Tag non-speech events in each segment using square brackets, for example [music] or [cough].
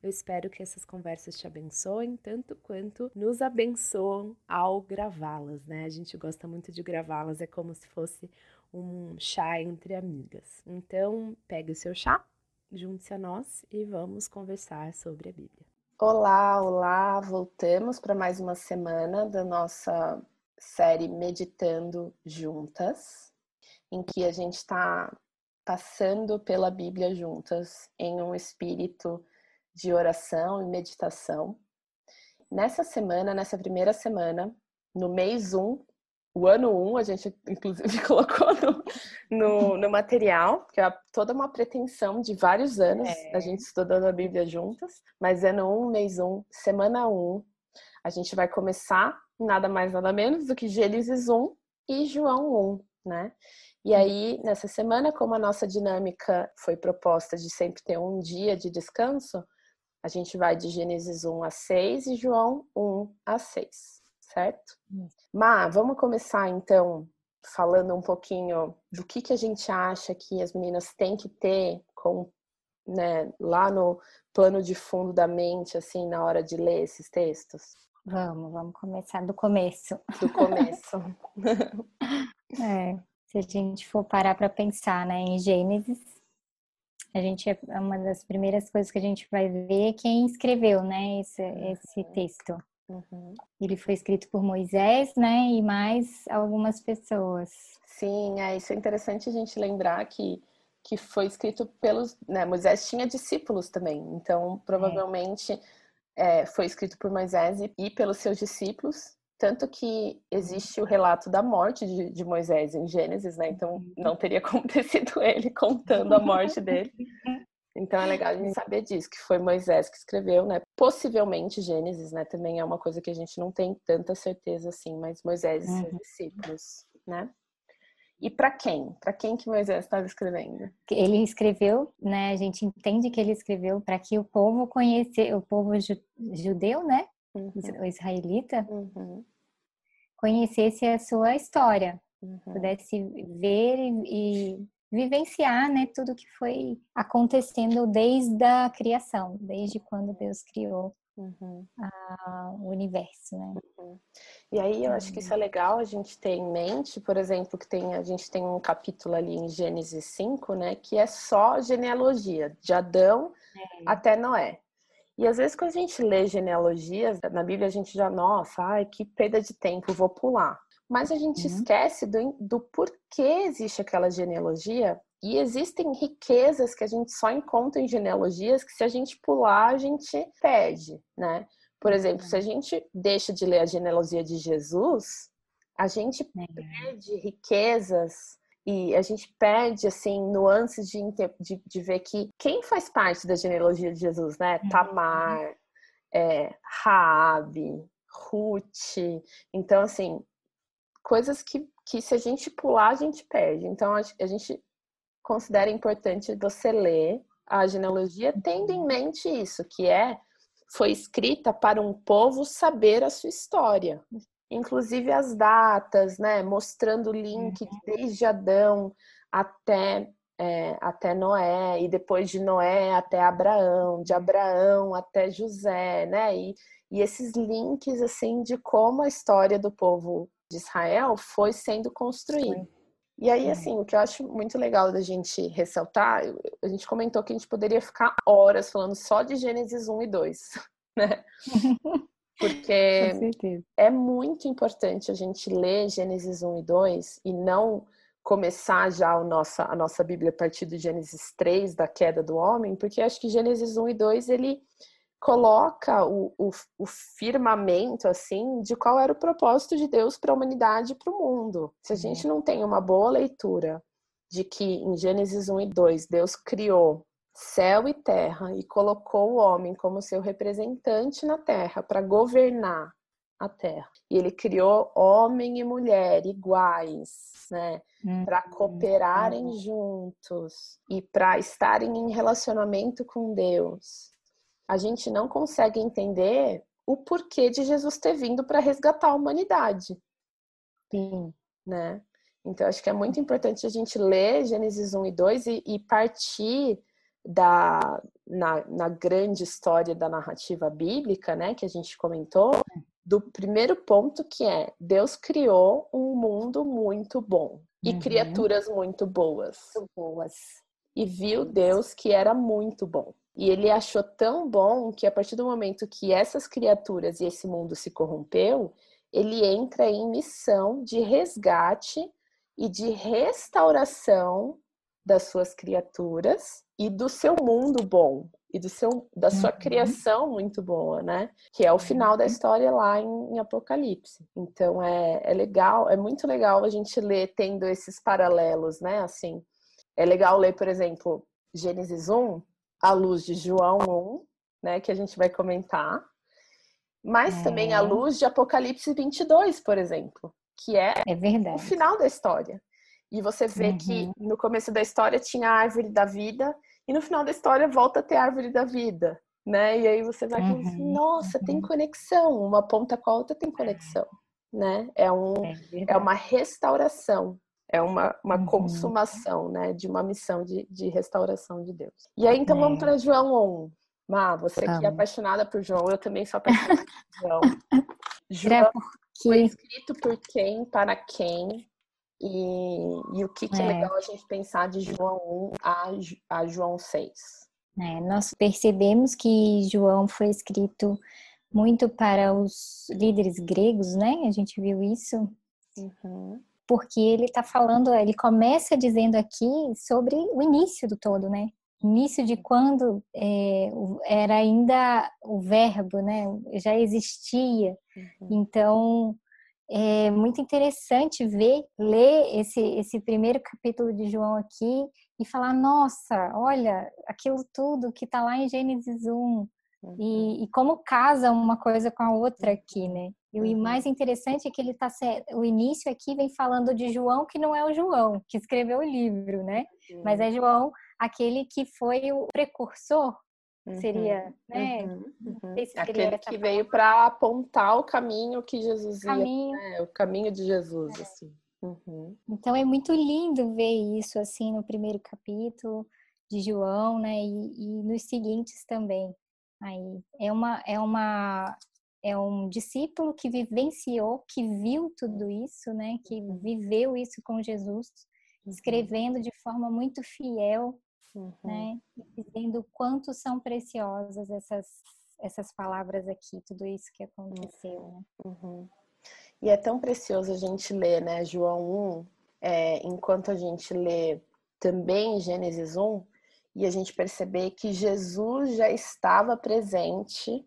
Eu espero que essas conversas te abençoem tanto quanto nos abençoam ao gravá-las, né? A gente gosta muito de gravá-las, é como se fosse um chá entre amigas. Então, pegue o seu chá, junte-se a nós e vamos conversar sobre a Bíblia. Olá, olá! Voltamos para mais uma semana da nossa série Meditando Juntas, em que a gente está passando pela Bíblia juntas em um espírito de oração e meditação. Nessa semana, nessa primeira semana, no mês 1, um, o ano 1, um, a gente inclusive [laughs] colocou no, no, no, material, que é toda uma pretensão de vários anos, é. a gente estudando a Bíblia juntas, mas ano 1, um, mês 1, semana 1, a gente vai começar nada mais nada menos do que Gênesis 1 e João 1, né? E aí, nessa semana, como a nossa dinâmica foi proposta de sempre ter um dia de descanso, a gente vai de Gênesis 1 a 6 e João 1 a 6, certo? Mas vamos começar então falando um pouquinho do que, que a gente acha que as meninas têm que ter com, né, lá no plano de fundo da mente, assim, na hora de ler esses textos? Vamos, vamos começar do começo. Do começo. [laughs] é, se a gente for parar para pensar, né, em Gênesis, a gente é, é uma das primeiras coisas que a gente vai ver quem escreveu, né, esse, esse uhum. texto. Uhum. Ele foi escrito por Moisés, né, e mais algumas pessoas. Sim, é isso é interessante a gente lembrar que que foi escrito pelos, né, Moisés tinha discípulos também, então provavelmente é. É, foi escrito por Moisés e, e pelos seus discípulos tanto que existe o relato da morte de, de, Moisés em Gênesis, né? Então uhum. não teria [laughs] como ter sido ele contando a morte dele. [laughs] Então é legal a gente saber disso, que foi Moisés que escreveu, né? Possivelmente Gênesis, né? Também é uma coisa que a gente não tem tanta certeza assim, mas Moisés e seus uhum. discípulos, né? E para quem? Para quem que Moisés estava escrevendo? Ele escreveu, né? A gente entende que ele escreveu para que o povo conhecesse, o povo judeu, né? Uhum. o israelita, uhum. conhecesse a sua história, uhum. pudesse ver e, e, vivenciar né, tudo que foi acontecendo desde a criação, desde quando Deus criou Uhum. O universo, né? Uhum. E aí eu acho que isso é legal a gente ter em mente, por exemplo, que tem, a gente tem um capítulo ali em Gênesis 5, né, que é só genealogia, de Adão é. até Noé. E às vezes quando a gente lê genealogias na Bíblia, a gente já, nossa, ai, que perda de tempo, vou pular. Mas a gente uhum. esquece do, do porquê existe aquela genealogia e existem riquezas que a gente só encontra em genealogias que se a gente pular, a gente perde, né? Por exemplo, se a uhum. gente deixa de ler a genealogia de Jesus, a gente é. perde riquezas e a gente perde, assim, nuances de, de, de, ver que quem faz parte da genealogia de Jesus, né? Uhum. Tamar, é, Raabe, Ruth. Então, assim, coisas que, que se a gente pular, a gente perde. Então, a, a gente considera importante você ler a genealogia tendo em uhum. mente isso, que é foi escrita para um povo saber a sua história inclusive as datas, né? Mostrando o link uhum. desde Adão até, é, até Noé, e depois de Noé até Abraão, de Abraão até José, né? E, e esses links, assim, de como a história do povo de Israel foi sendo construída. E aí, assim, o que eu acho muito legal da gente ressaltar, a gente comentou que a gente poderia ficar horas falando só de Gênesis 1 e 2, [laughs] né? [laughs] Porque é muito importante a gente ler Gênesis 1 e 2 e não começar já a nossa, a nossa Bíblia a partir do Gênesis 3, da queda do homem, porque acho que Gênesis 1 e 2 ele coloca o, o, o firmamento assim de qual era o propósito de Deus para a humanidade e para o mundo. Se a gente não tem uma boa leitura de que em Gênesis 1 e 2 Deus criou céu e terra e colocou o homem como seu representante na terra para governar a terra. E ele criou homem e mulher iguais, né? Hum, para cooperarem hum. juntos e para estarem em relacionamento com Deus. A gente não consegue entender o porquê de Jesus ter vindo para resgatar a humanidade. Sim. Né? Então, acho que é muito importante a gente ler Gênesis 1 e 2 e, e partir da, na, na, grande história da narrativa bíblica, né, que a gente comentou, do primeiro ponto que é Deus criou um mundo muito bom e uhum. criaturas muito boas. Muito boas. E viu Deus que era muito bom. E ele achou tão bom que a partir do momento que essas criaturas e esse mundo se corrompeu, ele entra em missão de resgate e de restauração das suas criaturas e do seu mundo bom e do seu da sua uhum. criação muito boa, né? Que é o final da uhum. história lá em, em, Apocalipse. Então é, é legal, é muito legal a gente ler tendo esses paralelos, né? Assim, é legal ler, por exemplo, Gênesis 1 à luz de João 1, né? Que a gente vai comentar, mas é. também à luz de Apocalipse 22, por exemplo, que é, é o final da história. E você vê uhum. que no começo da história tinha a árvore da vida e no final da história volta a ter a árvore da vida, né? E aí você vai uhum. pensar, nossa, tem uhum. conexão, uma ponta com a outra tem conexão, né? É, um, é, é uma restauração, é uma, uma uhum. consumação, né? De uma missão de, de restauração de Deus. E aí, então, é. vamos para João 1. Má, você que é apaixonada por João, eu também sou apaixonada por João. [laughs] João foi escrito por quem, para quem, e, e o que, que é. é. legal a gente pensar de João 1 a, a João 6? É, nós percebemos que João foi escrito muito para os líderes gregos, né? A gente viu isso. Uhum. Porque ele está falando, ele começa dizendo aqui sobre o início do todo, né? Início de quando é, era ainda o verbo, né? Já existia. Uhum. Então, é muito interessante ver, ler esse, esse primeiro capítulo de João aqui e falar: nossa, olha, aquilo tudo que está lá em Gênesis 1. Uhum. E, e, como casa uma coisa com a outra aqui, né? E uhum. o mais interessante é que ele tá o início aqui vem falando de João que não é o João que escreveu o livro, né? Uhum. Mas é João aquele que foi o precursor seria, uhum, né? Uhum, uhum. Se Aquele que veio para apontar o caminho que Jesus caminho. ia, né? o caminho de Jesus, é. assim. Uhum. Então é muito lindo ver isso assim no primeiro capítulo de João, né? E, e nos seguintes também. Aí é uma é uma é um discípulo que vivenciou, que viu tudo isso, né? Que uhum. viveu isso com Jesus, uhum. escrevendo de forma muito fiel uhum. né? E dizendo quanto são preciosas essas, essas palavras aqui, tudo isso que aconteceu, né? Uhum. E é tão precioso a gente ler, né, João 1, é, enquanto a gente lê também Gênesis 1, e a gente perceber que Jesus já estava presente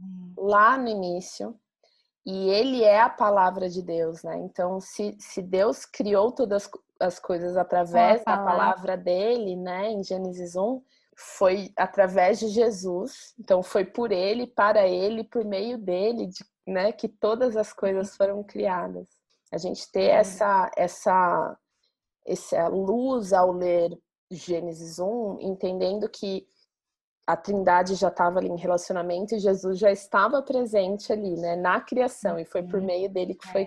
hum. lá no início, e ele é a palavra de Deus, né? Então, se, se Deus criou todas as coisas através da palavra dele, né, em Gênesis 1, foi através de Jesus. Então foi por ele, para ele, por meio dele, de, né, que todas as coisas foram criadas. A gente ter essa essa essa luz ao ler Gênesis 1, entendendo que a Trindade já estava ali em relacionamento e Jesus já estava presente ali, né, na criação, e foi por meio dele que foi é.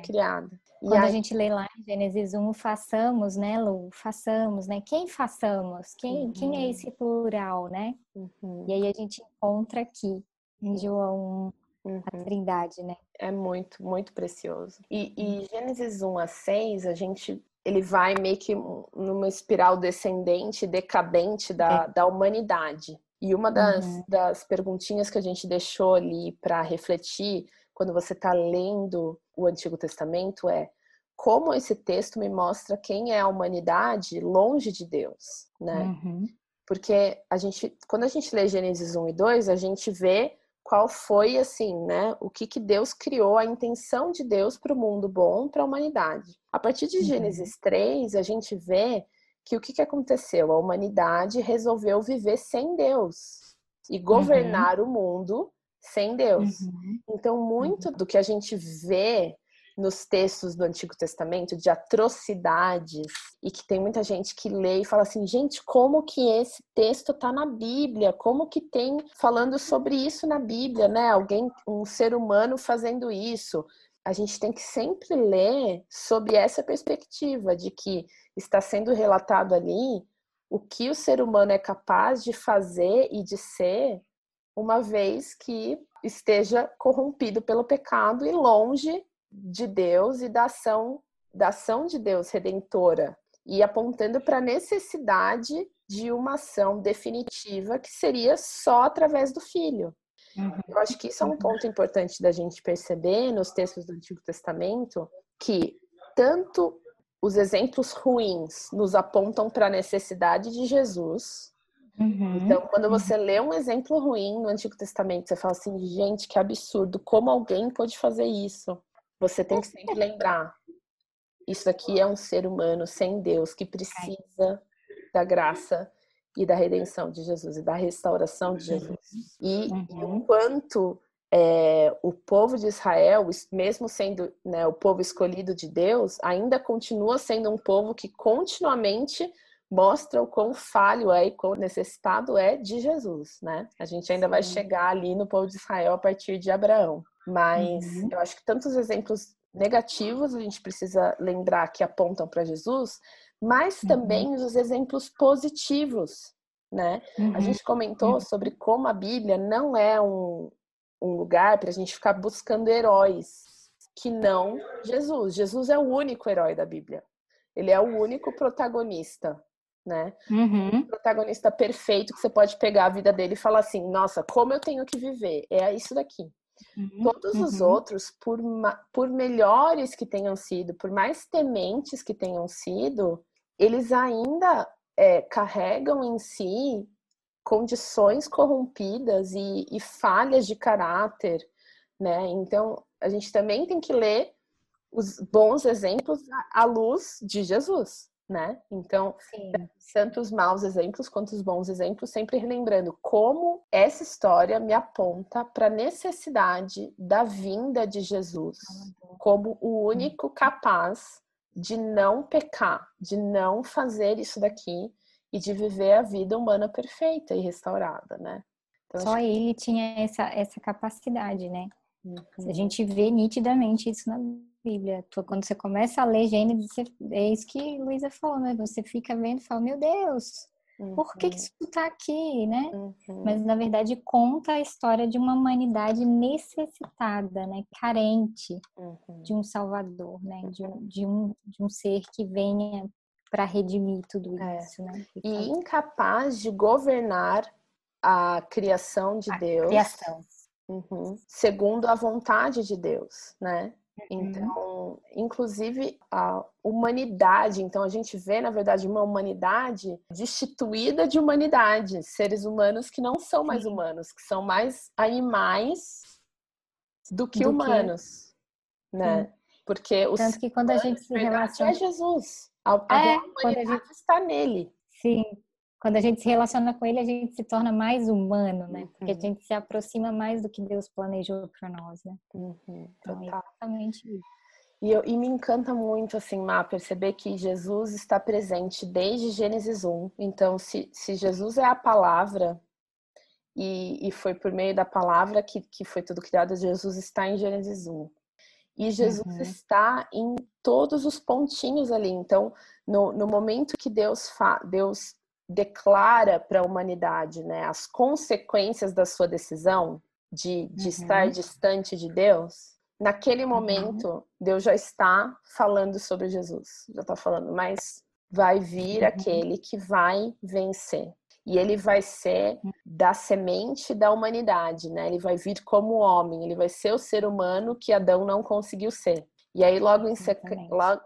Quando aí... a gente lê lá em Gênesis 1, façamos, né, Lu? Façamos, né? Quem façamos? Quem, uhum. quem é uhum. esse plural, né? Uhum. E aí a gente encontra aqui em João uhum. a Trindade, né? É muito, muito precioso. E, e Gênesis 1 a 6, a gente ele vai meio que numa espiral descendente, decadente da, é. da humanidade. E uma das, uhum. das perguntinhas que a gente deixou ali para refletir quando você está lendo o Antigo Testamento é como esse texto me mostra quem é a humanidade longe de Deus, né? Uhum. Porque a gente, quando a gente lê Gênesis 1 e 2, a gente vê qual foi assim, né? O que que Deus criou, a intenção de Deus para o mundo bom, para a humanidade. A partir de uhum. Gênesis 3, a gente vê que o que, que aconteceu? A humanidade resolveu viver sem Deus e governar uhum. o mundo sem Deus. Uhum. Então, muito uhum. do que a gente vê nos textos do Antigo Testamento de atrocidades e que tem muita gente que lê e fala assim, gente, como que esse texto tá na Bíblia? Como que tem falando sobre isso na Bíblia, né? Alguém, um ser humano fazendo isso. A gente tem que sempre ler sobre essa perspectiva de que está sendo relatado ali o que o ser humano é capaz de fazer e de ser, uma vez que esteja corrompido pelo pecado e longe de Deus e da ação da ação de Deus redentora e apontando para a necessidade de uma ação definitiva que seria só através do filho. Uhum. Eu acho que isso é um ponto importante da gente perceber nos textos do Antigo Testamento que tanto os exemplos ruins nos apontam para a necessidade de Jesus. Uhum. Então, quando você lê um exemplo ruim no Antigo Testamento, você fala assim: gente, que absurdo, como alguém pode fazer isso? Você tem que sempre lembrar: isso aqui é um ser humano sem Deus que precisa da graça e da redenção de Jesus e da restauração de Jesus. E, uhum. o quanto é, o povo de Israel, mesmo sendo né, o povo escolhido de Deus, ainda continua sendo um povo que continuamente mostra o quão falho é e quão necessitado é de Jesus, né? A gente ainda Sim. vai chegar ali no povo de Israel a partir de Abraão. Mas uhum. eu acho que tantos exemplos negativos a gente precisa lembrar que apontam para Jesus, mas uhum. também uhum. os exemplos positivos, né? Uhum. A gente comentou uhum. sobre como a Bíblia não é um, um lugar para a gente ficar buscando heróis que não Jesus. Jesus é o único herói da Bíblia. Ele é o único protagonista, né? Uhum. O protagonista perfeito que você pode pegar a vida dele e falar assim: nossa, como eu tenho que viver? É isso daqui. Uhum, Todos uhum. os outros, por, por melhores que tenham sido, por mais tementes que tenham sido, eles ainda é, carregam em si condições corrompidas e, e falhas de caráter, né? Então, a gente também tem que ler os bons exemplos à luz de Jesus né? Então, Sim. tanto os maus exemplos quanto os bons exemplos, sempre relembrando como essa história me aponta para a necessidade da vinda de Jesus como o único capaz de não pecar, de não fazer isso daqui e de viver a vida humana perfeita e restaurada, né? Então, Só ele tinha essa, essa capacidade, né? Uhum. A gente vê nitidamente isso na Bíblia. Quando você começa a ler Gênesis, é isso que Luísa falou, né? Você fica vendo e fala, meu Deus, uhum. por que, que uhum. isso está aqui, né? Uhum. Mas, na verdade, conta a história de uma humanidade necessitada, né? Carente uhum. de um Salvador, né? De um, de um, de um ser que venha para redimir tudo é. isso, né? E incapaz de governar a criação de a Deus. Criação. Uhum. Segundo a vontade de Deus, né? Uhum. Então, inclusive a humanidade, então a gente vê, na verdade, uma humanidade destituída de humanidade, seres humanos que não são mais humanos, que são mais animais do que do humanos, que... né? Sim. Porque o Tanto que quando a gente se relaciona é Jesus, a, a é, humanidade a gente... está nele. Sim, quando a gente se relaciona com ele, a gente se torna mais humano, né? Porque a uhum. gente se aproxima mais do que Deus planejou para nós, né? Uhum, então, é exatamente isso. E, eu, e me encanta muito, assim, Má, perceber que Jesus está presente desde Gênesis 1. Então, se, se Jesus é a palavra, e, e foi por meio da palavra que, que foi tudo criado, Jesus está em Gênesis 1. E Jesus uhum. está em todos os pontinhos ali. Então, no, no momento que Deus, fa Deus declara para a humanidade né, as consequências da sua decisão de, de uhum. estar distante de Deus, naquele uhum. momento uhum. Deus já está falando sobre Jesus, já está falando, mas vai vir uhum. aquele que vai vencer. E ele vai ser da semente da humanidade, né? Ele vai vir como homem, ele vai ser o ser humano que Adão não conseguiu ser. E aí, logo em, sequ...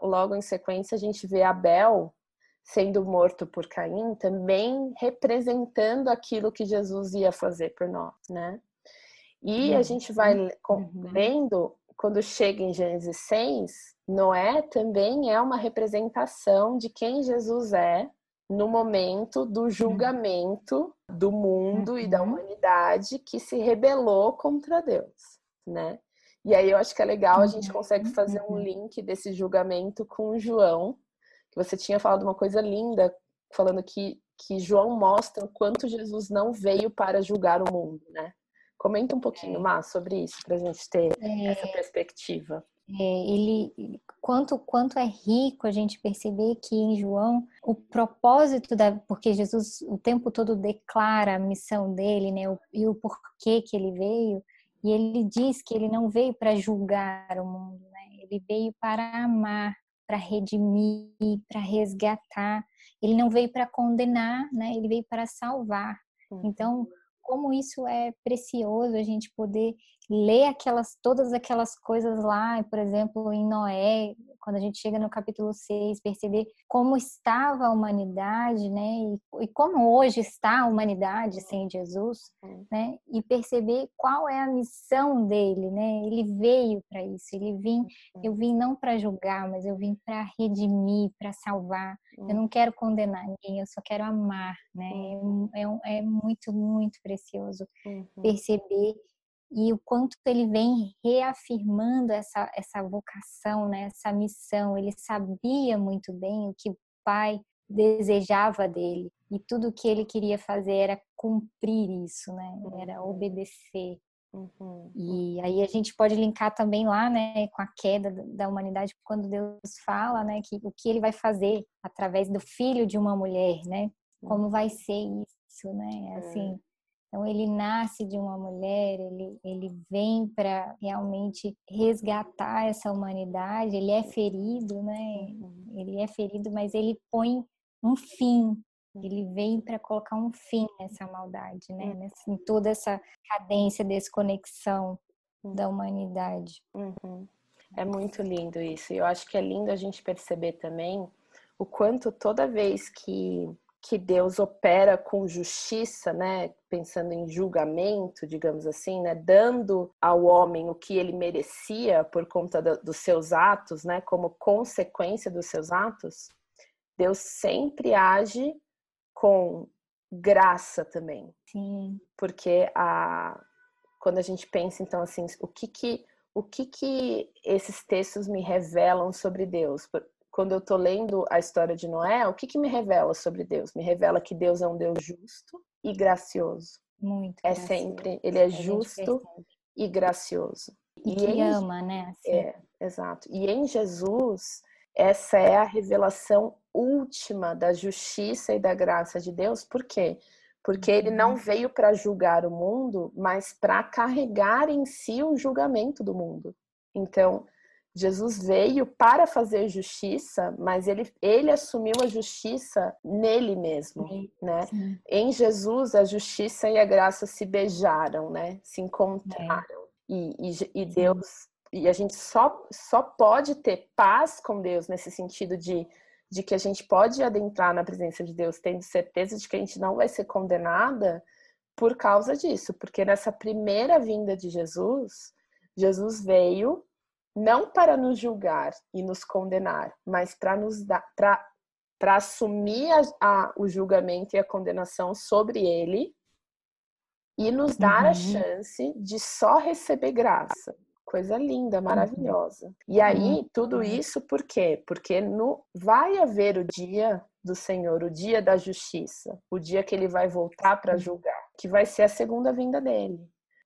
logo em sequência, a gente vê Abel sendo morto por Caim, também representando aquilo que Jesus ia fazer por nós, né? E a uhum. gente vai uhum. lendo, quando chega em Gênesis 6, Noé também é uma representação de quem Jesus é, no momento do julgamento do mundo uhum. e da uhum. humanidade que se rebelou contra Deus, né? E aí eu acho que é legal, a gente consegue uhum. fazer um link desse julgamento com João, que você tinha falado uma coisa linda, falando que, que João mostra o quanto Jesus não veio para julgar o mundo, né? Comenta um pouquinho mais sobre isso, para a gente ter é, essa perspectiva. É, ele, quanto, quanto é rico a gente perceber que em João o propósito da, porque Jesus o tempo todo declara a missão dele, né, o, e o porquê que ele veio, e ele diz que ele não veio para julgar o mundo, né? Ele veio para amar, para redimir, para resgatar. Ele não veio para condenar, né? Ele veio para salvar. Então, como isso é precioso a gente poder ler aquelas todas aquelas coisas lá, por exemplo, em Noé, quando a gente chega no capítulo 6, perceber como estava a humanidade, né? E, e como hoje está a humanidade sem Jesus, né? E perceber qual é a missão dele, né? Ele veio para isso, ele vim, eu vim não para julgar, mas eu vim para redimir, para salvar. Eu não quero condenar ninguém, eu só quero amar, né? É, é, é muito, muito precioso uhum. perceber e o quanto ele vem reafirmando essa, essa vocação, né, essa missão. Ele sabia muito bem o que o pai desejava dele e tudo o que ele queria fazer era cumprir isso, né, era uhum. obedecer. Uhum. E aí a gente pode linkar também lá, né, com a queda da humanidade, quando Deus fala, né, que o que ele vai fazer através do filho de uma mulher, né, como vai ser isso, né, assim, é então, ele nasce de uma mulher, ele, ele vem para realmente resgatar essa humanidade. Ele é ferido, né? Uhum. Ele é ferido, mas ele põe um fim. Ele vem para colocar um fim nessa maldade, né? Uhum. Nessa, em toda essa cadência, desconexão da humanidade. Uhum. É muito lindo isso. E eu acho que é lindo a gente perceber também o quanto toda vez que que Deus opera com justiça, né? Pensando em julgamento, digamos assim, né? Dando ao homem o que ele merecia por conta do, dos seus atos, né? Como consequência dos seus atos, Deus sempre age com graça também. Sim. Porque a quando a gente pensa então assim, o que que o que que esses textos me revelam sobre Deus? Quando eu estou lendo a história de Noé, o que, que me revela sobre Deus? Me revela que Deus é um Deus justo e gracioso. Muito. É gracioso. sempre, ele é justo e gracioso. E, e que em, ama, né? Assim. É, exato. E em Jesus, essa é a revelação última da justiça e da graça de Deus. Por quê? Porque ele não uhum. veio para julgar o mundo, mas para carregar em si o julgamento do mundo. Então, Jesus veio para fazer justiça, mas ele, ele assumiu a justiça nele mesmo, Sim. né? Sim. Em Jesus, a justiça e a graça se beijaram, né? Se encontraram. E, e, e Deus, e a gente só, só pode ter paz com Deus nesse sentido de, de que a gente pode adentrar na presença de Deus tendo certeza de que a gente não vai ser condenada por causa disso, porque nessa primeira vinda de Jesus, Jesus veio não para nos julgar e nos condenar, mas para nos dar para assumir a, a, o julgamento e a condenação sobre ele e nos dar uhum. a chance de só receber graça. Coisa linda, uhum. maravilhosa. E aí, uhum. tudo isso por quê? Porque no, vai haver o dia do Senhor, o dia da justiça, o dia que ele vai voltar para julgar, que vai ser a segunda vinda dele.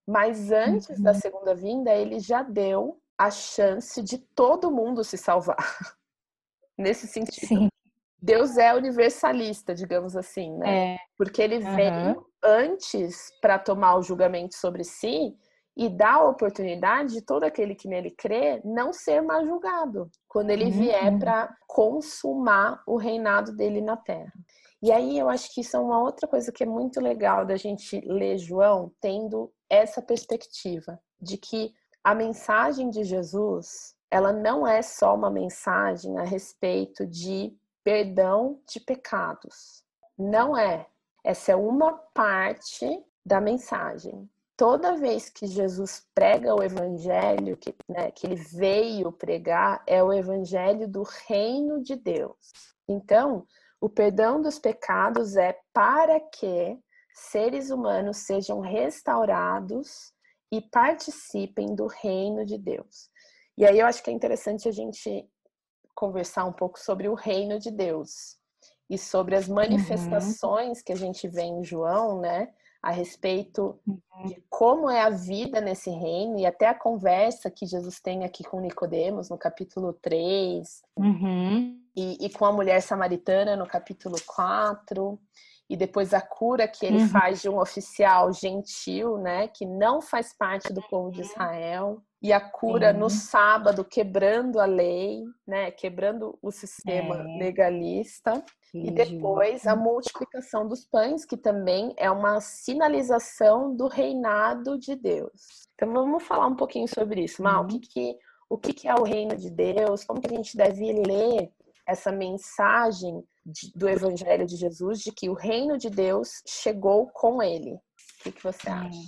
Mas antes da uhum. segunda vinda, ele já deu a chance de todo mundo se salvar. [laughs] Nesse sentido. Sim. Deus é universalista, digamos assim, né? É. Porque ele uhum. veio antes para tomar o julgamento sobre si e dar a oportunidade de todo aquele que nele crê não ser mais julgado quando ele uhum. vier para consumar o reinado dele na terra. E aí eu acho que isso é uma outra coisa que é muito legal da gente ler João tendo essa perspectiva de que a mensagem de Jesus, ela não é só uma mensagem a respeito de perdão de pecados. Não é. Essa é uma parte da mensagem. Toda vez que Jesus prega o evangelho, que, né, que ele veio pregar, é o evangelho do reino de Deus. Então, O perdão dos pecados é para que seres humanos sejam restaurados e participem do reino de Deus. E aí eu acho que é interessante a gente conversar um pouco sobre o reino de Deus e sobre as manifestações uhum. que a gente vê em João, né? A respeito uhum. de como é a vida nesse reino e até a conversa que Jesus tem aqui com Nicodemos no capítulo 3 uhum. e, e, com a mulher samaritana no capítulo 4 e depois a cura que ele uhum. faz de um oficial gentil, né, que não faz parte do povo de Israel, e a cura uhum. no sábado quebrando a lei, né, quebrando o sistema é. legalista, e depois a multiplicação dos pães, que também é uma sinalização do reinado de Deus. Então vamos falar um pouquinho sobre isso, Mal. Uhum. O que, que o que é o reino de Deus? Como que a gente deve ler essa mensagem de, do Evangelho de Jesus de que o reino de Deus chegou com ele. O que, que você é. acha?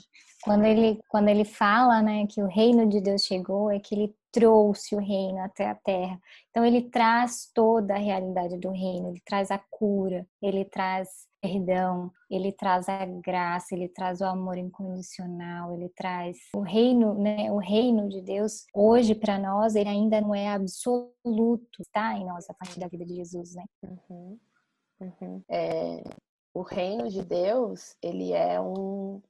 Quando ele, quando ele fala né, que o reino de Deus chegou, é que ele trouxe o reino até a terra. Então, ele traz toda a realidade do reino, ele traz a cura, ele traz perdão, ele traz a graça, ele traz o amor incondicional, ele traz o reino, né? O reino de Deus hoje para nós ele ainda não é absoluto, está em nós a partir da vida de Jesus, né? Uhum. Uhum. É, o reino de Deus ele é um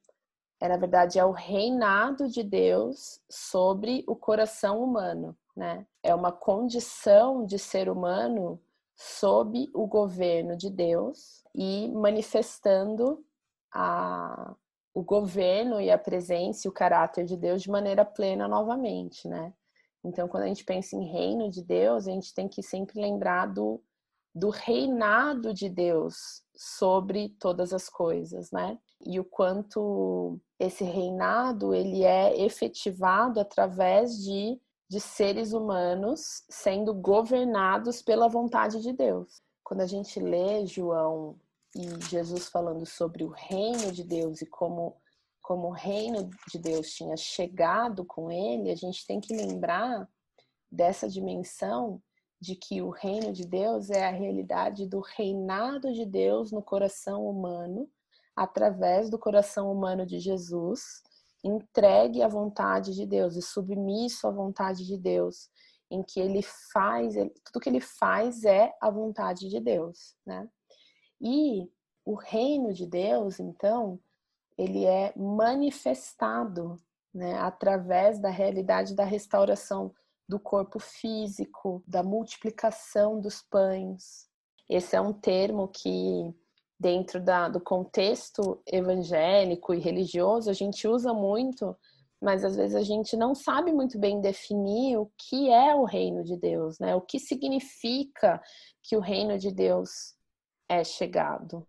é, na verdade, é o reinado de Deus sobre o coração humano, né? É uma condição de ser humano sob o governo de Deus e manifestando a, o governo e a presença e o caráter de Deus de maneira plena novamente, né? Então, quando a gente pensa em reino de Deus, a gente tem que sempre lembrar do, do reinado de Deus sobre todas as coisas, né? E o quanto esse reinado ele é efetivado através de de seres humanos sendo governados pela vontade de Deus. Quando a gente lê João e Jesus falando sobre o reino de Deus e como como o reino de Deus tinha chegado com ele, a gente tem que lembrar dessa dimensão de que o reino de Deus é a realidade do reinado de Deus no coração humano, através do coração humano de Jesus, entregue à vontade de Deus e submisso à vontade de Deus, em que ele faz, tudo que ele faz é a vontade de Deus, né? E o reino de Deus, então, ele é manifestado, né, através da realidade da restauração do corpo físico, da multiplicação dos pães. Esse é um termo que dentro da, do contexto evangélico e religioso, a gente usa muito, mas às vezes a gente não sabe muito bem definir o que é o reino de Deus, né? O que significa que o reino de Deus é chegado.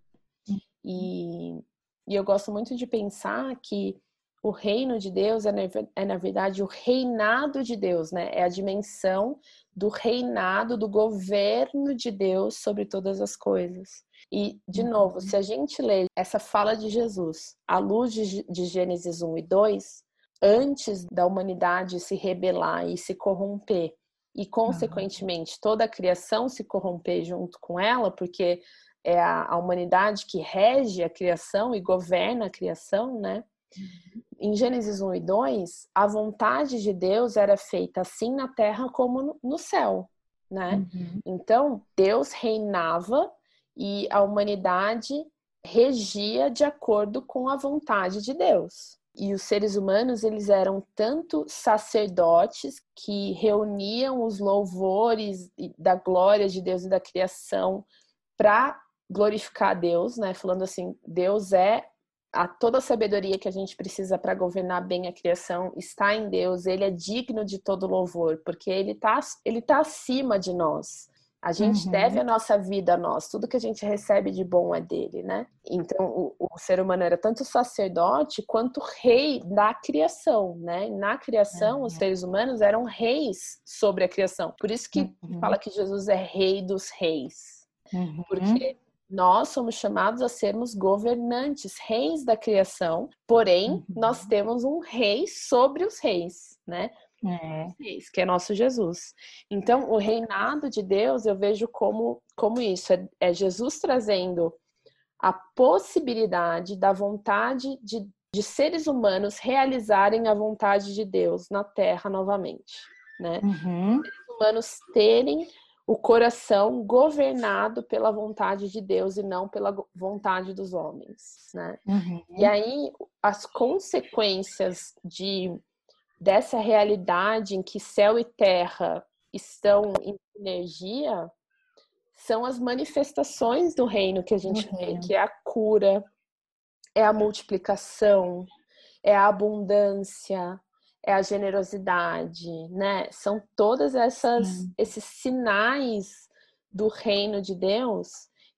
E, e eu gosto muito de pensar que o reino de Deus é, é, na verdade, o reinado de Deus, né? É a dimensão do reinado, do governo de Deus sobre todas as coisas. E, de novo, se a gente lê essa fala de Jesus à luz de, Gênesis 1 e 2, antes da humanidade se rebelar e se corromper, e consequentemente toda a criação se corromper junto com ela, porque é a, a humanidade que rege a criação e governa a criação, né? Uhum. Em Gênesis 1 e 2, a vontade de Deus era feita assim na terra como no céu, né? Uhum. Então, Deus reinava e a humanidade regia de acordo com a vontade de Deus. E os seres humanos, eles eram tanto sacerdotes que reuniam os louvores da glória de Deus e da criação para glorificar Deus, né? Falando assim, Deus é a toda a sabedoria que a gente precisa para governar bem a criação está em Deus, ele é digno de todo louvor, porque ele está ele tá acima de nós. A gente uhum. deve a nossa vida a nós, tudo que a gente recebe de bom é dele, né? Então, o, o, ser humano era tanto sacerdote quanto rei da criação, né? Na criação, uhum. os seres humanos eram reis sobre a criação. Por isso que uhum. fala que Jesus é rei dos reis. Uhum. Porque nós somos chamados a sermos governantes, reis da criação, porém, nós uhum. temos um rei sobre os reis, né? É. que é nosso Jesus. Então, o reinado de Deus eu vejo como, como isso: é, é Jesus trazendo a possibilidade da vontade de, de seres humanos realizarem a vontade de Deus na Terra novamente, né? Uhum. Seres humanos terem o coração governado pela vontade de Deus e não pela vontade dos homens, né? Uhum. E aí as consequências de dessa realidade em que céu e terra estão em energia são as manifestações do reino que a gente uhum. vê, que é a cura, é a multiplicação, é a abundância, é a generosidade, né? São todas essas uhum. esses sinais do reino de Deus,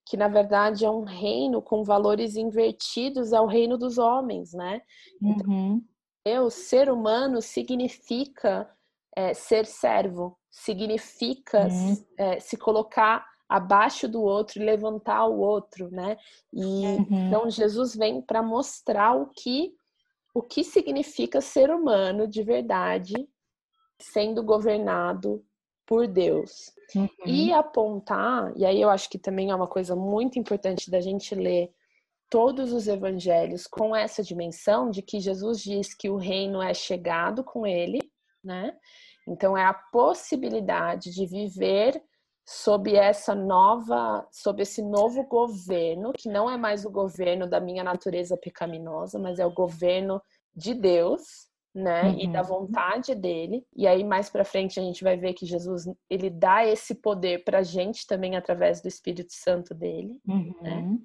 que na verdade é um reino com valores invertidos ao reino dos homens, né? Então, uhum. Deus, ser humano significa é, ser servo, significa uhum. é, se colocar abaixo do outro e levantar o outro, né? E uhum. então Jesus vem para mostrar o que o que significa ser humano de verdade, sendo governado por Deus. Uhum. E apontar, e aí eu acho que também é uma coisa muito importante da gente ler todos os evangelhos com essa dimensão de que Jesus diz que o reino é chegado com ele, né? Então é a possibilidade de viver sob essa nova, sob esse novo governo, que não é mais o governo da minha natureza pecaminosa, mas é o governo de Deus, né, uhum. e da vontade dele. E aí mais para frente a gente vai ver que Jesus ele dá esse poder para a gente também através do Espírito Santo dele, uhum. né?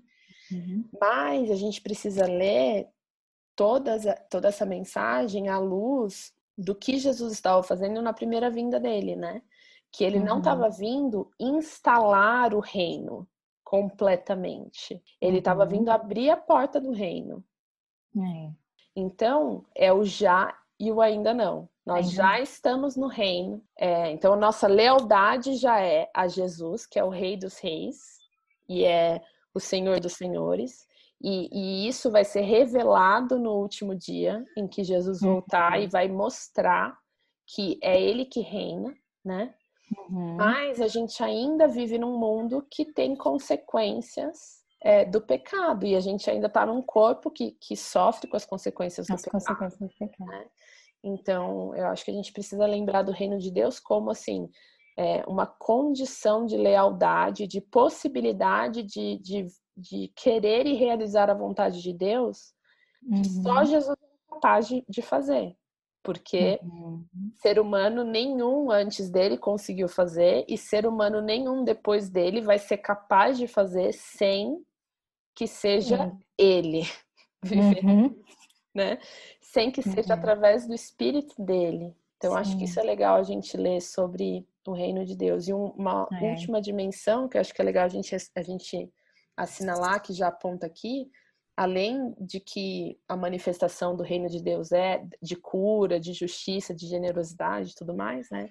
Uhum. Mas a gente precisa ler todas, toda essa mensagem à luz do que Jesus estava fazendo na primeira vinda dele, né? que ele uhum. não estava vindo instalar o reino completamente. Ele estava uhum. vindo abrir a porta do reino. É. Então, é o já e o ainda não. Nós já estamos no reino. É, então, nossa lealdade já é a Jesus, que é o Rei dos Reis e é o Senhor dos Senhores. E, e isso vai ser revelado no último dia, em que Jesus voltar uhum. e vai mostrar que é Ele que reina, né? Uhum. Mas a gente ainda vive num mundo que tem consequências é, do pecado e a gente ainda está num corpo que, que sofre com as consequências as do consequências pecado. Do pecado. Né? Então, eu acho que a gente precisa lembrar do reino de Deus como assim é, uma condição de lealdade, de possibilidade de, de, de querer e realizar a vontade de Deus que uhum. só Jesus é capaz de, de fazer porque uhum. ser humano nenhum antes dele conseguiu fazer e ser humano nenhum depois dele vai ser capaz de fazer sem que seja uhum. ele [laughs] viver, uhum. né? Sem que seja uhum. através do espírito dele. Então Sim. acho que isso é legal a gente ler sobre o reino de Deus e uma é. última dimensão que eu acho que é legal a gente a gente assinalar que já aponta aqui além de que a manifestação do reino de Deus é de cura, de justiça, de generosidade e tudo mais, né?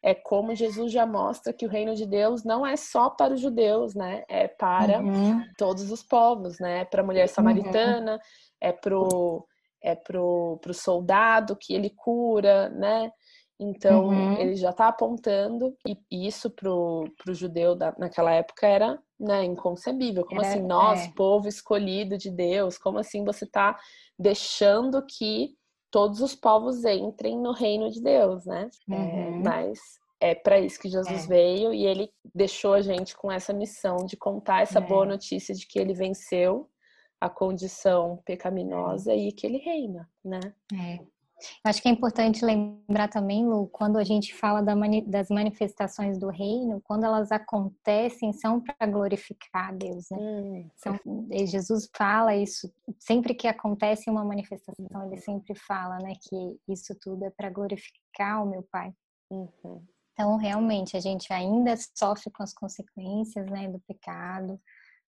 É como Jesus já mostra que o reino de Deus não é só para os judeus, né? É para uhum. todos os povos, né? É para a mulher uhum. samaritana, uhum. é pro é pro, pro soldado que ele cura, né? Então, uhum. ele já está apontando, e isso para o judeu da, naquela época era né, inconcebível. Como é, assim, nós, é. povo escolhido de Deus, como assim você está deixando que todos os povos entrem no reino de Deus, né? É, uhum. É, mas é para isso que Jesus é. veio e ele deixou a gente com essa missão de contar essa boa é. notícia de que ele venceu a condição pecaminosa e que ele reina, né? É. Acho que é importante lembrar também, Lu, quando a gente fala das manifestações do reino, quando elas acontecem, são para glorificar a Deus, né? Hum. São, Jesus fala isso, sempre que acontece uma manifestação, ele sempre fala, né, que isso tudo é para glorificar o meu Pai. Uhum. Então, realmente, a gente ainda sofre com as consequências, né, do pecado,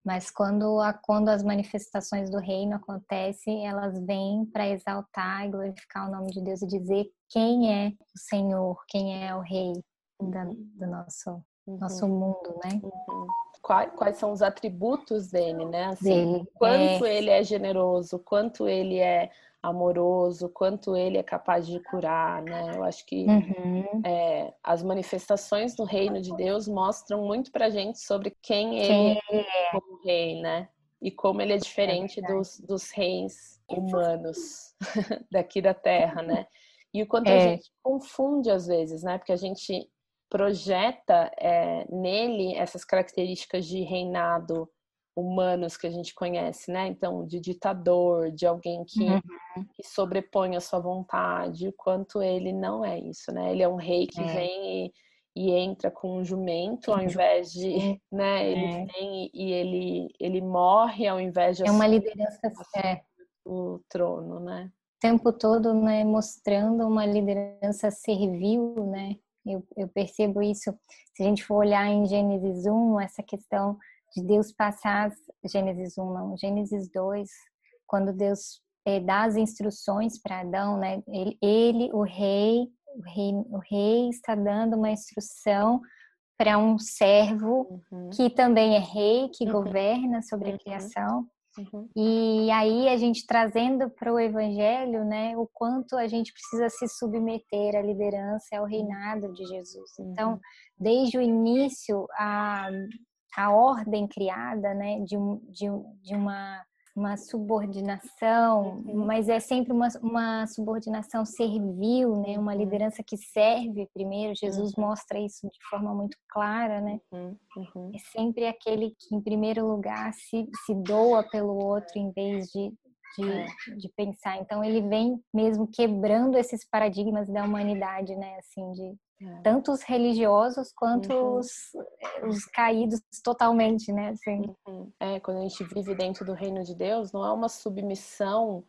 mas quando, a, quando as manifestações do reino acontecem, elas vêm para exaltar e glorificar o nome de Deus e dizer quem é o Senhor, quem é o Rei da, do nosso, uhum. nosso mundo, né? Uhum. Quais, quais, são os atributos dele, né? Assim, dele, quanto é... ele é generoso, quanto ele é amoroso, quanto ele é capaz de curar, né? Eu acho que uhum. é, as manifestações do reino de Deus mostram muito pra gente sobre quem ele quem é como rei, né? E como ele é diferente é dos, dos reis humanos [laughs] [laughs] daqui da Terra, né? E o quanto é. a gente confunde às vezes, né? Porque a gente projeta é, nele essas características de reinado humanos que a gente conhece, né? Então, de ditador, de alguém que, uhum. que sobrepõe a sua vontade, o quanto ele não é isso, né? Ele é um rei que é. vem e, e, entra com um jumento ao invés de, [laughs] né? Ele é. vem e ele, ele morre ao invés de é uma liderança é. o trono, né? O tempo todo, né? Mostrando uma liderança servil, né? Eu, eu percebo isso. Se a gente for olhar em Gênesis 1, essa questão de Deus passar, Gênesis 1 não, Gênesis 2, quando Deus é, dá as instruções para Adão, né? Ele, ele, o rei, o rei, o rei está dando uma instrução para um servo uhum. que também é rei, que uhum. governa sobre a uhum. criação. Uhum. E aí a gente trazendo para o evangelho, né, o quanto a gente precisa se submeter à liderança, ao reinado de Jesus. Então, uhum. desde o início, a, a ordem criada, né, de, de, de uma uma subordinação, uhum. mas é sempre uma, uma subordinação servil, né? Uma uhum. liderança que serve primeiro. Jesus uhum. mostra isso de forma muito clara, né? Uhum. uhum. É sempre aquele que, em primeiro lugar, se, se doa pelo outro em vez de, de, é. de pensar. Então, ele vem mesmo quebrando esses paradigmas da humanidade, né? Assim, de é. tanto os religiosos quanto uhum. os, os, caídos totalmente, né? Assim. Uhum. É, quando a gente vive dentro do reino de Deus, não é uma submissão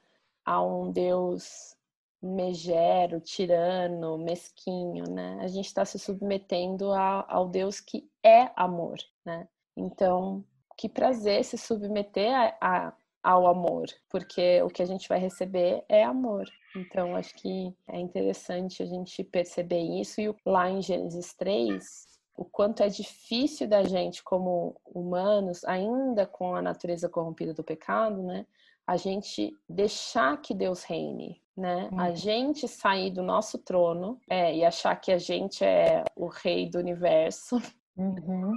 a um Deus megero, tirano, mesquinho, né? A gente está se submetendo a, ao Deus que é amor, né? Então, que prazer se submeter a, a ao amor, porque o que a gente vai receber é amor. Então, acho que é interessante a gente perceber isso. E lá em Gênesis 3, o quanto é difícil da gente, como humanos, ainda com a natureza corrompida do pecado, né? A gente deixar que Deus reine, né? Uhum. A gente sair do nosso trono é, e achar que a gente é o rei do universo. Uhum.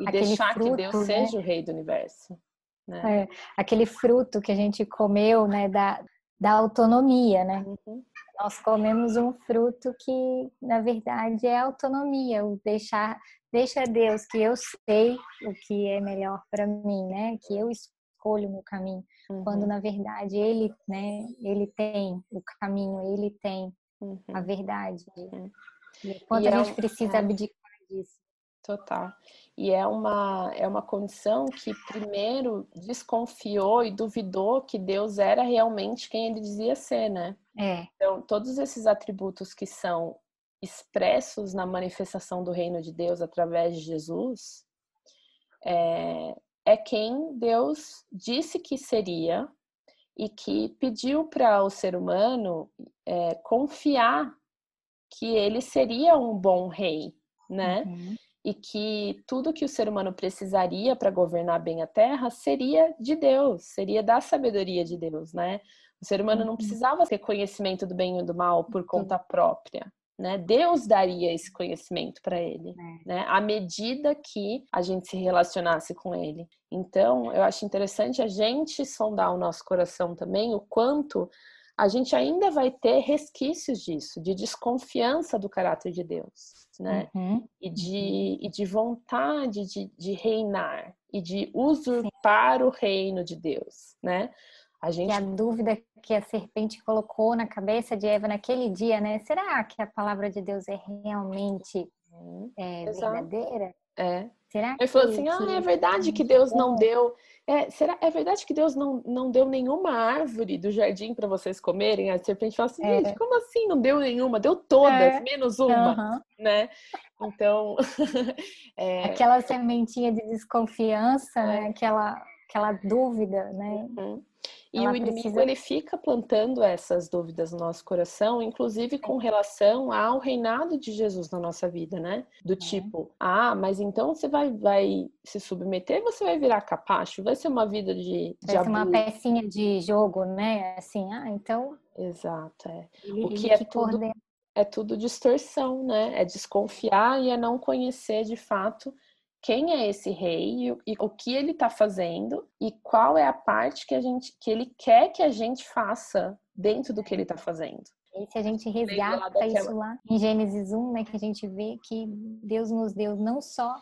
E Aquele deixar fruto, que Deus né? seja o rei do universo. Né? É, aquele fruto que a gente comeu, né, da, da autonomia, né? Uhum. Nós comemos um fruto que, na verdade, é autonomia, o deixar, deixa Deus que eu sei o que é melhor para mim, né? Que eu escolho o meu caminho, uhum. quando na verdade ele, né? Ele tem o caminho, ele tem uhum. a verdade. Uhum. E quanto e a é gente precisa é. abdicar disso. Total. E é uma, é uma condição que primeiro desconfiou e duvidou que Deus era realmente quem ele dizia ser, né? É. Então, todos esses atributos que são expressos na manifestação do reino de Deus através de Jesus, é, é quem Deus disse que seria e que pediu para o ser humano é, confiar que ele seria um bom rei, né? Uhum e que tudo que o ser humano precisaria para governar bem a Terra seria de Deus, seria da sabedoria de Deus, né? O ser humano não uhum. precisava ter conhecimento do bem e do mal por conta própria. Né? Deus daria esse conhecimento para ele, é. né? À medida que a gente se relacionasse com ele. Então, eu acho interessante a gente sondar o nosso coração também, o quanto a gente ainda vai ter resquícios disso, de desconfiança do caráter de Deus, né? Uhum. E, de, e de vontade de, de reinar e de usurpar Sim. o reino de Deus, né? A gente... E a dúvida que a serpente colocou na cabeça de Eva naquele dia, né? Será que a palavra de Deus é realmente é, verdadeira? É. Será Ele falou assim: ah, é verdade que Deus não deu. É, será, é verdade que Deus não, não deu nenhuma árvore do jardim para vocês comerem? A serpente fala assim: gente, é. como assim não deu nenhuma? Deu todas, é. menos uma, uhum. né? Então. [laughs] é... Aquela sementinha de desconfiança, né? É. Aquela, aquela dúvida, né? Uhum. E Ela o inimigo precisa... ele fica plantando essas dúvidas no nosso coração, inclusive com relação ao reinado de Jesus na nossa vida, né? Do tipo, ah, mas então você vai, vai se submeter, você vai virar capacho, vai ser uma vida de, de vai ser uma pecinha de jogo, né? Assim, ah, então. Exato, é. o que é tudo é tudo distorção, né? É desconfiar e é não conhecer de fato quem é esse rei e, e o que ele está fazendo e qual é a parte que a gente que ele quer que a gente faça dentro do que ele está fazendo. E se a gente resgata daquela... isso lá em Gênesis 1, né, que a gente vê que Deus nos deu não só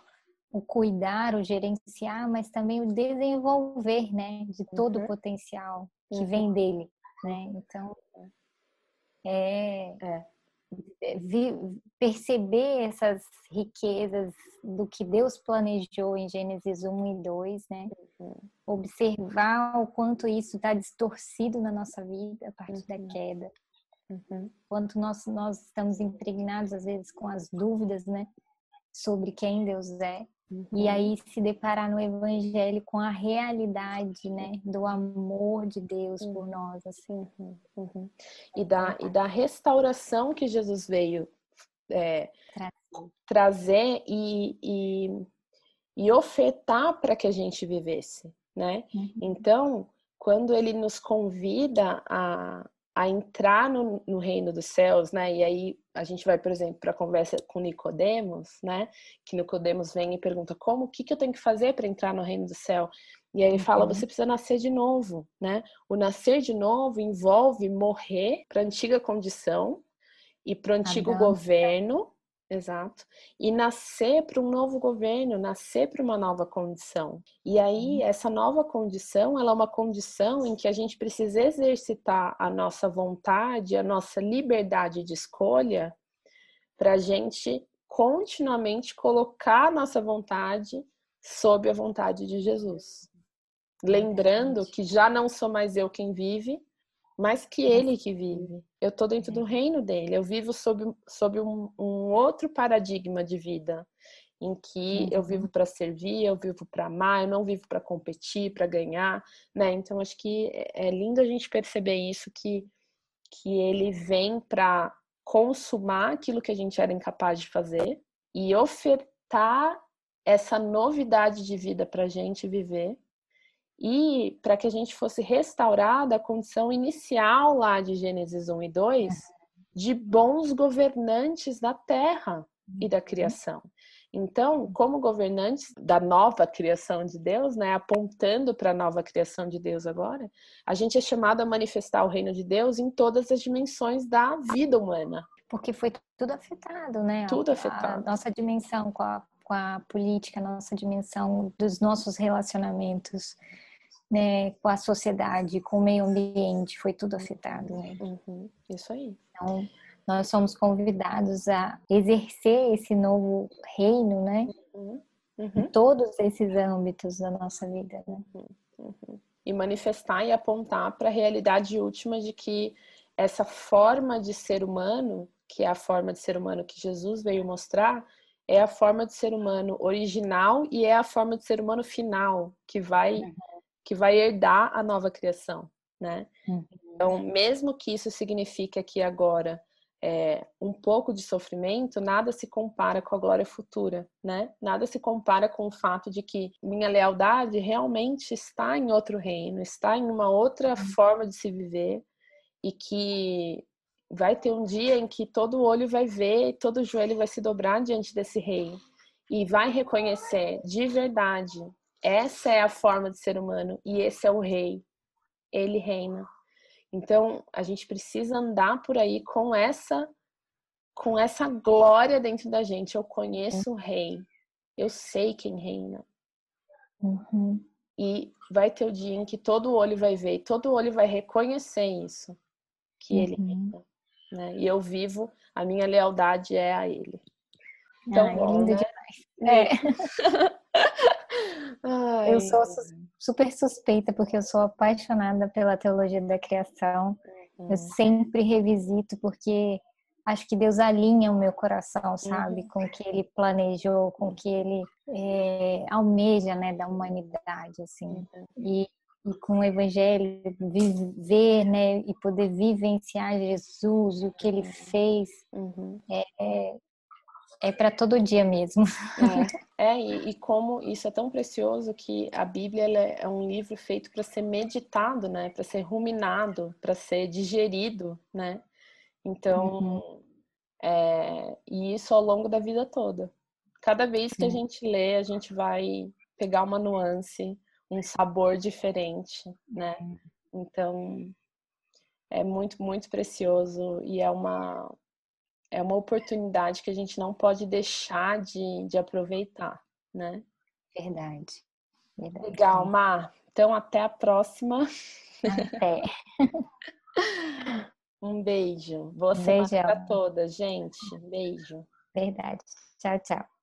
o cuidar, o gerenciar, mas também o desenvolver, né, de todo uhum. o potencial que uhum. vem dele, né? Então, é, é perceber essas riquezas do que Deus planejou em Gênesis 1 e 2, né? Uhum. Observar o quanto isso está distorcido na nossa vida a partir uhum. da queda. Uhum. Quanto nós, nós estamos impregnados, às vezes, com as dúvidas, né? Sobre quem Deus é. Uhum. E aí se deparar no evangelho com a realidade, né, do amor de Deus por nós, assim. Uhum. uhum. E da e da restauração que Jesus veio é, trazer e, e, e ofertar para que a gente vivesse, né? Uhum. Então, quando ele nos convida a, a entrar no, no, reino dos céus, né? E aí a gente vai, por exemplo, para a conversa com Nicodemos, né? Que Nicodemos vem e pergunta como, o que, que eu tenho que fazer para entrar no reino do céu? E aí ele fala, uhum. você precisa nascer de novo, né? O nascer de novo envolve morrer para a antiga condição e para o antigo governo Exato. E nascer para um novo governo, nascer para uma nova condição. E aí, uhum. essa nova condição, ela é uma condição em que a gente precisa exercitar a nossa vontade, a nossa liberdade de escolha, para a gente continuamente colocar a nossa vontade sob a vontade de Jesus. Lembrando que já não sou mais eu quem vive, mas que ele que vive. Eu estou dentro do reino dele. Eu vivo sob, sob um, um outro paradigma de vida, em que eu vivo para servir, eu vivo para amar, eu não vivo para competir, para ganhar, né? Então acho que é, é lindo a gente perceber isso que que ele vem para consumar aquilo que a gente era incapaz de fazer e ofertar essa novidade de vida para a gente viver e para que a gente fosse restaurada a condição inicial lá de Gênesis 1 e 2 de bons governantes da terra e da uhum. criação. Então, como governantes da nova criação de Deus, né, apontando para a nova criação de Deus agora, a gente é chamado a manifestar o reino de Deus em todas as dimensões da vida humana. Porque foi tudo afetado, né? Tudo afetado. A nossa dimensão com a, com a política, a nossa dimensão dos nossos relacionamentos né, com a sociedade, com o meio ambiente, foi tudo afetado, né? Uhum, isso aí. Então, nós somos convidados a exercer esse novo reino, né? Uhum, uhum. Em todos esses âmbitos da nossa vida, né? Uhum, uhum. E manifestar e apontar para a realidade última de que essa forma de ser humano, que é a forma de ser humano que Jesus veio mostrar, é a forma de ser humano original e é a forma de ser humano final, que vai uhum que vai herdar a nova criação, né? Uhum. Então, mesmo que isso signifique aqui agora é, um pouco de sofrimento, nada se compara com a glória futura, né? Nada se compara com o fato de que minha lealdade realmente está em outro reino, está em uma outra uhum. forma de se viver e que vai ter um dia em que todo olho vai ver, todo joelho vai se dobrar diante desse rei e vai reconhecer de verdade essa é a forma de ser humano e esse é o rei. Ele reina. Então, a gente precisa andar por aí com essa com essa glória dentro da gente. Eu conheço o rei. Eu sei quem reina. Uhum. E vai ter o dia em que todo olho vai ver, e todo olho vai reconhecer isso, que uhum. ele reina. Né? E eu vivo, a minha lealdade é a ele. Então, ah, bom, lindo né? demais. É. [laughs] Ai. Eu sou super suspeita porque eu sou apaixonada pela teologia da criação. Uhum. Eu sempre revisito porque acho que Deus alinha o meu coração, sabe, uhum. com o que Ele planejou, com o que Ele é, almeja, né, da humanidade, assim. Uhum. E, e com o Evangelho viver, né, e poder vivenciar Jesus, o que Ele uhum. fez, uhum. é, é, é para todo dia mesmo. É, é e, e, como isso é tão precioso que a Bíblia é um livro feito para ser meditado, né, para ser ruminado, para ser digerido, né. Então, uhum. é, e isso ao longo da vida toda. Cada vez que a gente lê, a gente vai pegar uma nuance, um sabor diferente, né? Então, é muito, muito precioso e é uma, é uma oportunidade que a gente não pode deixar de, de aproveitar, né? Verdade. Verdade. Legal, Mar. Então, até a próxima. Até. [laughs] Um beijo. Boa semana para todas, gente. Beijo. Verdade. Tchau, tchau.